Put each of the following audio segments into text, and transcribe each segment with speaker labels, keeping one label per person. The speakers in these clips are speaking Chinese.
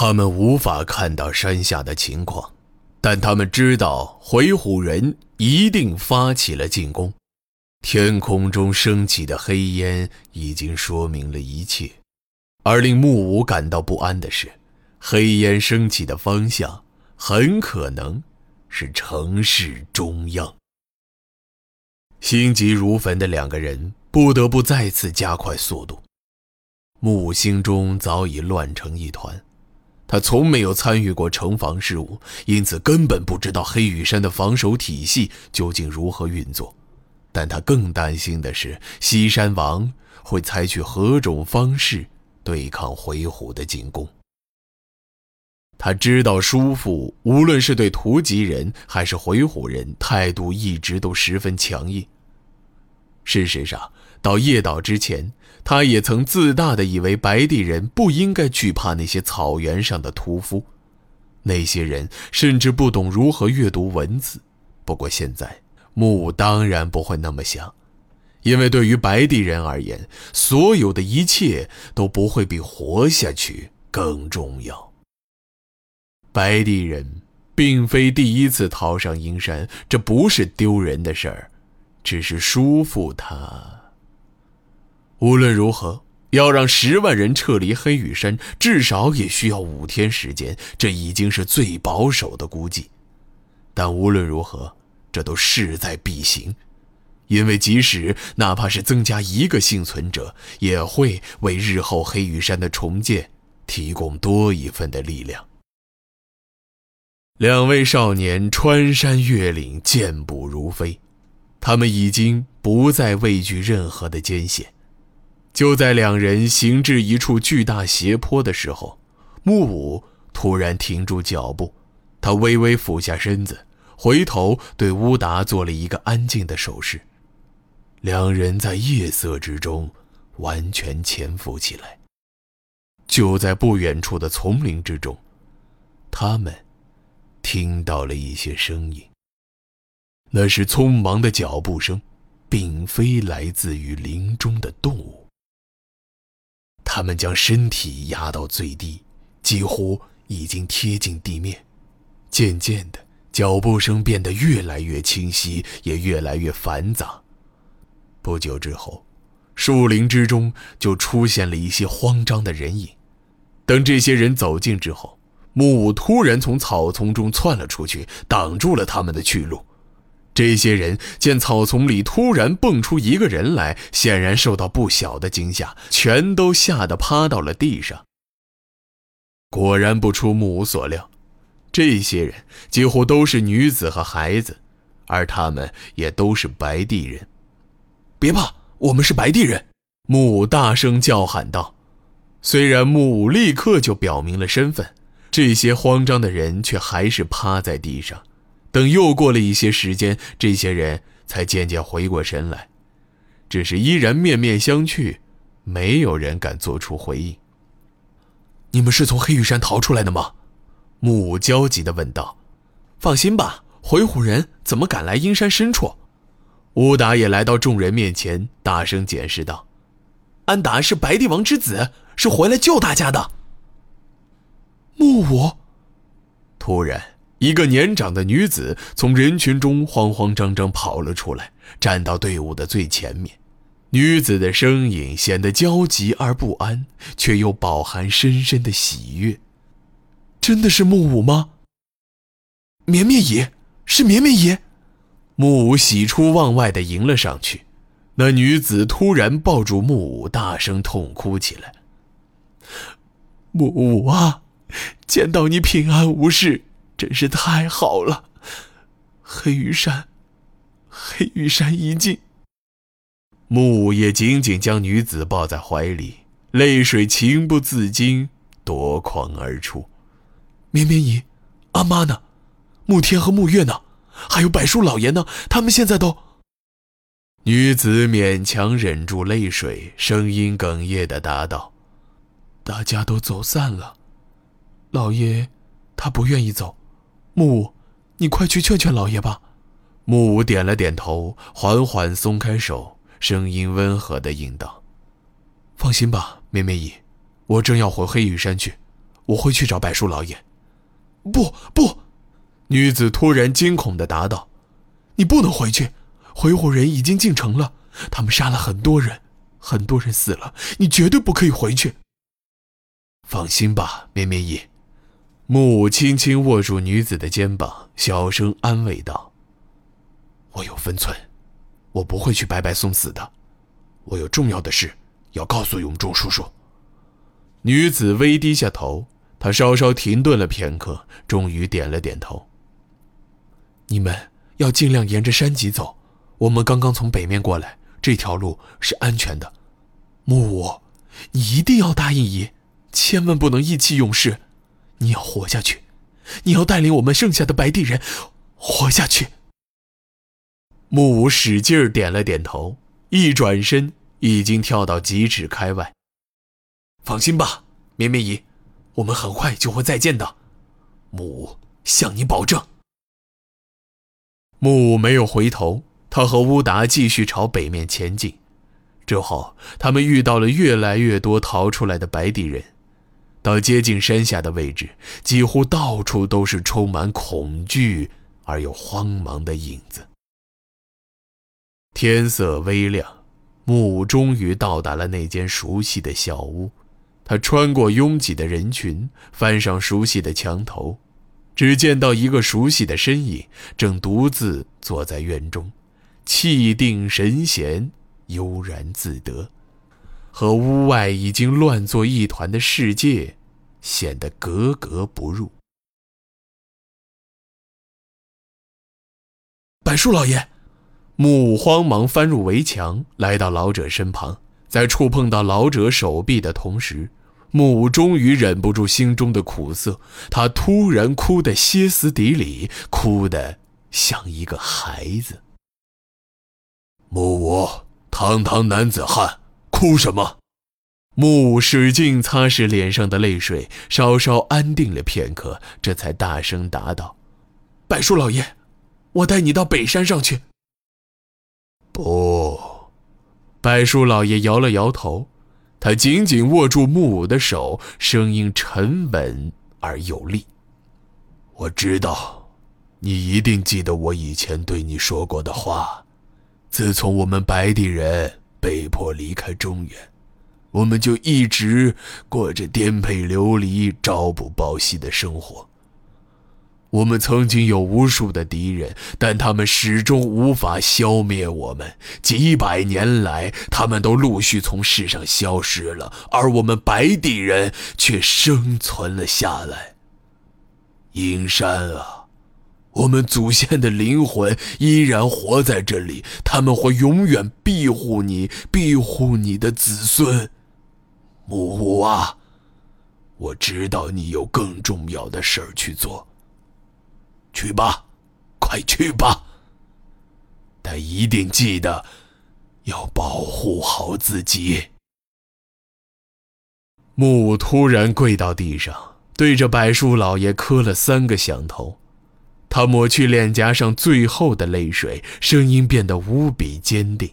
Speaker 1: 他们无法看到山下的情况，但他们知道回鹘人一定发起了进攻。天空中升起的黑烟已经说明了一切，而令木武感到不安的是，黑烟升起的方向很可能是城市中央。心急如焚的两个人不得不再次加快速度。木武心中早已乱成一团，他从没有参与过城防事务，因此根本不知道黑羽山的防守体系究竟如何运作。但他更担心的是，西山王会采取何种方式对抗回鹘的进攻。他知道叔父无论是对突吉人还是回鹘人，态度一直都十分强硬。事实上，到叶岛之前，他也曾自大的以为白地人不应该惧怕那些草原上的屠夫，那些人甚至不懂如何阅读文字。不过现在，木武当然不会那么想，因为对于白地人而言，所有的一切都不会比活下去更重要。白地人并非第一次逃上阴山，这不是丢人的事儿，只是舒服他。无论如何，要让十万人撤离黑羽山，至少也需要五天时间，这已经是最保守的估计。但无论如何，这都势在必行，因为即使哪怕是增加一个幸存者，也会为日后黑羽山的重建提供多一份的力量。两位少年穿山越岭，健步如飞，他们已经不再畏惧任何的艰险。就在两人行至一处巨大斜坡的时候，木武突然停住脚步，他微微俯下身子，回头对乌达做了一个安静的手势。两人在夜色之中完全潜伏起来。就在不远处的丛林之中，他们听到了一些声音。那是匆忙的脚步声，并非来自于林中的动物。他们将身体压到最低，几乎已经贴近地面。渐渐的，脚步声变得越来越清晰，也越来越繁杂。不久之后，树林之中就出现了一些慌张的人影。等这些人走近之后，木武突然从草丛中窜了出去，挡住了他们的去路。这些人见草丛里突然蹦出一个人来，显然受到不小的惊吓，全都吓得趴到了地上。果然不出木武所料，这些人几乎都是女子和孩子，而他们也都是白地人。别怕，我们是白地人！木武大声叫喊道。虽然木武立刻就表明了身份，这些慌张的人却还是趴在地上。等又过了一些时间，这些人才渐渐回过神来，只是依然面面相觑，没有人敢做出回应。你们是从黑羽山逃出来的吗？木武焦急地问道。放心吧，回虎人怎么敢来阴山深处？乌达也来到众人面前，大声解释道：“安达是白帝王之子，是回来救大家的。”木武突然。一个年长的女子从人群中慌慌张张跑了出来，站到队伍的最前面。女子的声音显得焦急而不安，却又饱含深深的喜悦。真的是木武吗？绵绵姨，是绵绵姨。木武喜出望外地迎了上去。那女子突然抱住木武，大声痛哭起来。木武啊，见到你平安无事。真是太好了，黑羽山，黑羽山一尽。木武也紧紧将女子抱在怀里，泪水情不自禁夺眶而出。绵绵姨，阿妈呢？木天和木月呢？还有柏树老爷呢？他们现在都……女子勉强忍住泪水，声音哽咽的答道：“大家都走散了，老爷，他不愿意走。”木武，你快去劝劝老爷吧。木武点了点头，缓缓松开手，声音温和的应道：“放心吧，绵绵姨，我正要回黑羽山去，我会去找柏树老爷。不不，女子突然惊恐的答道：“你不能回去，回火人已经进城了，他们杀了很多人，很多人死了，你绝对不可以回去。”放心吧，绵绵姨。木武轻轻握住女子的肩膀，小声安慰道：“我有分寸，我不会去白白送死的。我有重要的事要告诉永忠叔叔。”女子微低下头，她稍稍停顿了片刻，终于点了点头。你们要尽量沿着山脊走，我们刚刚从北面过来，这条路是安全的。木武，你一定要答应姨。千万不能意气用事，你要活下去，你要带领我们剩下的白地人活下去。木武使劲点了点头，一转身已经跳到几尺开外。放心吧，绵绵姨，我们很快就会再见的。木武向你保证。木武没有回头，他和乌达继续朝北面前进。之后，他们遇到了越来越多逃出来的白地人。到接近山下的位置，几乎到处都是充满恐惧而又慌忙的影子。天色微亮，木终于到达了那间熟悉的小屋。他穿过拥挤的人群，翻上熟悉的墙头，只见到一个熟悉的身影，正独自坐在院中，气定神闲，悠然自得。和屋外已经乱作一团的世界显得格格不入。柏树老爷，木武慌忙翻入围墙，来到老者身旁，在触碰到老者手臂的同时，木武终于忍不住心中的苦涩，他突然哭得歇斯底里，哭得像一个孩子。木武，堂堂男子汉。哭什么？木武使劲擦拭脸上的泪水，稍稍安定了片刻，这才大声答道：“柏树老爷，我带你到北山上去。”不，柏树老爷摇了摇头，他紧紧握住木武的手，声音沉稳而有力：“我知道，你一定记得我以前对你说过的话。自从我们白地人……”被迫离开中原，我们就一直过着颠沛流离、朝不保夕的生活。我们曾经有无数的敌人，但他们始终无法消灭我们。几百年来，他们都陆续从世上消失了，而我们白地人却生存了下来。阴山啊！我们祖先的灵魂依然活在这里，他们会永远庇护你，庇护你的子孙。木武啊，我知道你有更重要的事儿去做。去吧，快去吧。但一定记得要保护好自己。木武突然跪到地上，对着柏树老爷磕了三个响头。他抹去脸颊上最后的泪水，声音变得无比坚定：“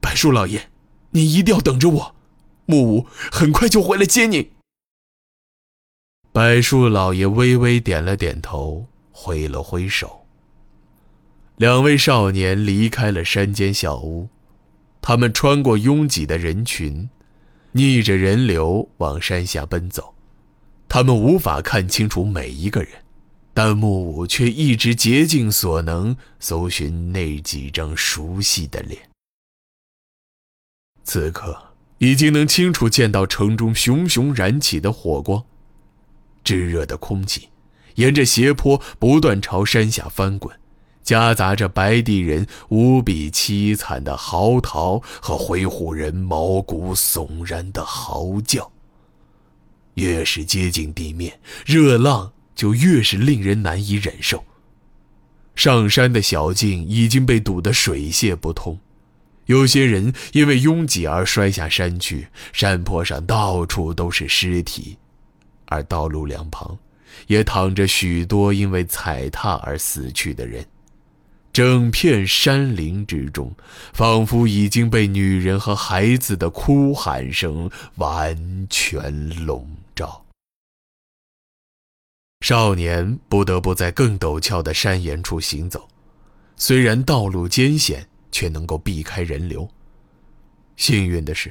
Speaker 1: 柏树老爷，你一定要等着我，木武很快就回来接你。”柏树老爷微微点了点头，挥了挥手。两位少年离开了山间小屋，他们穿过拥挤的人群，逆着人流往山下奔走。他们无法看清楚每一个人。但木武却一直竭尽所能搜寻那几张熟悉的脸。此刻已经能清楚见到城中熊熊燃起的火光，炙热的空气沿着斜坡不断朝山下翻滚，夹杂着白地人无比凄惨的嚎啕和回鹘人毛骨悚然的嚎叫。越是接近地面，热浪。就越是令人难以忍受。上山的小径已经被堵得水泄不通，有些人因为拥挤而摔下山去，山坡上到处都是尸体，而道路两旁也躺着许多因为踩踏而死去的人。整片山林之中，仿佛已经被女人和孩子的哭喊声完全笼罩。少年不得不在更陡峭的山岩处行走，虽然道路艰险，却能够避开人流。幸运的是，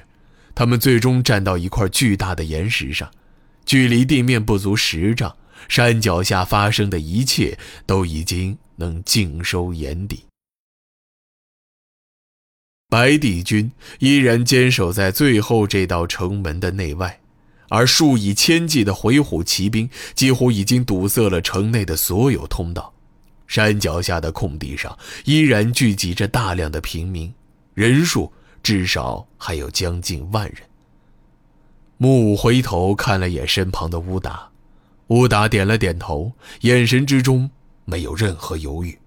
Speaker 1: 他们最终站到一块巨大的岩石上，距离地面不足十丈，山脚下发生的一切都已经能尽收眼底。白帝军依然坚守在最后这道城门的内外，而数以千计的回鹘骑兵几乎已经堵塞了城内的所有通道。山脚下的空地上依然聚集着大量的平民，人数至少还有将近万人。木武回头看了眼身旁的乌达，乌达点了点头，眼神之中没有任何犹豫。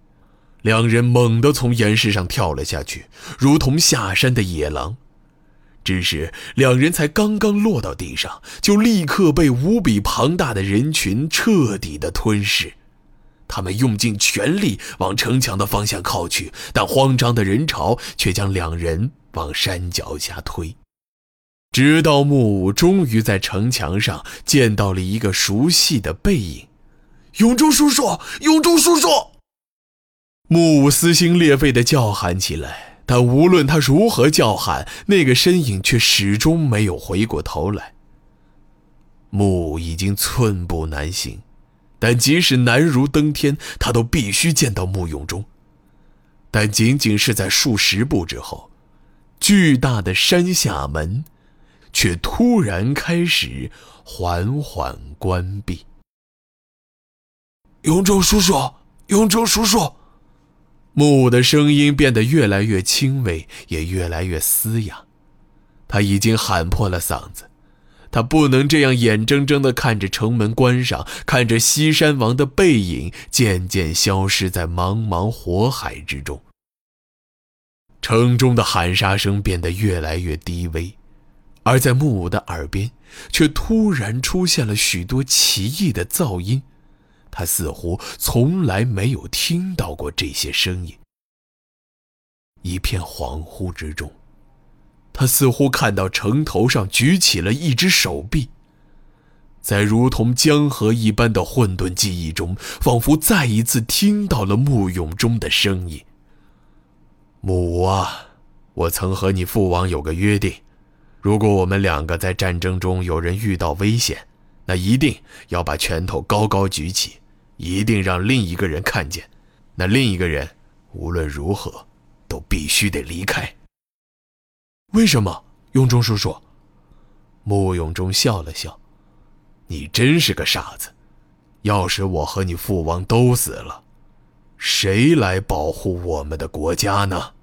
Speaker 1: 两人猛地从岩石上跳了下去，如同下山的野狼。只是两人才刚刚落到地上，就立刻被无比庞大的人群彻底的吞噬。他们用尽全力往城墙的方向靠去，但慌张的人潮却将两人往山脚下推。直到木武终于在城墙上见到了一个熟悉的背影，“
Speaker 2: 永忠叔叔，永忠叔叔！”
Speaker 1: 木武撕心裂肺地叫喊起来，但无论他如何叫喊，那个身影却始终没有回过头来。木已经寸步难行，但即使难如登天，他都必须见到穆永忠。但仅仅是在数十步之后，巨大的山下门却突然开始缓缓关闭。
Speaker 2: 永忠叔叔，永忠叔叔。
Speaker 1: 木武的声音变得越来越轻微，也越来越嘶哑。他已经喊破了嗓子，他不能这样眼睁睁地看着城门关上，看着西山王的背影渐渐消失在茫茫火海之中。城中的喊杀声变得越来越低微，而在木武的耳边，却突然出现了许多奇异的噪音。他似乎从来没有听到过这些声音。一片恍惚之中，他似乎看到城头上举起了一只手臂。在如同江河一般的混沌记忆中，仿佛再一次听到了木永忠的声音：“母啊，我曾和你父王有个约定，如果我们两个在战争中有人遇到危险，那一定要把拳头高高举起。”一定让另一个人看见，那另一个人无论如何都必须得离开。
Speaker 2: 为什么，永忠叔叔？
Speaker 1: 穆永忠笑了笑：“你真是个傻子。要是我和你父王都死了，谁来保护我们的国家呢？”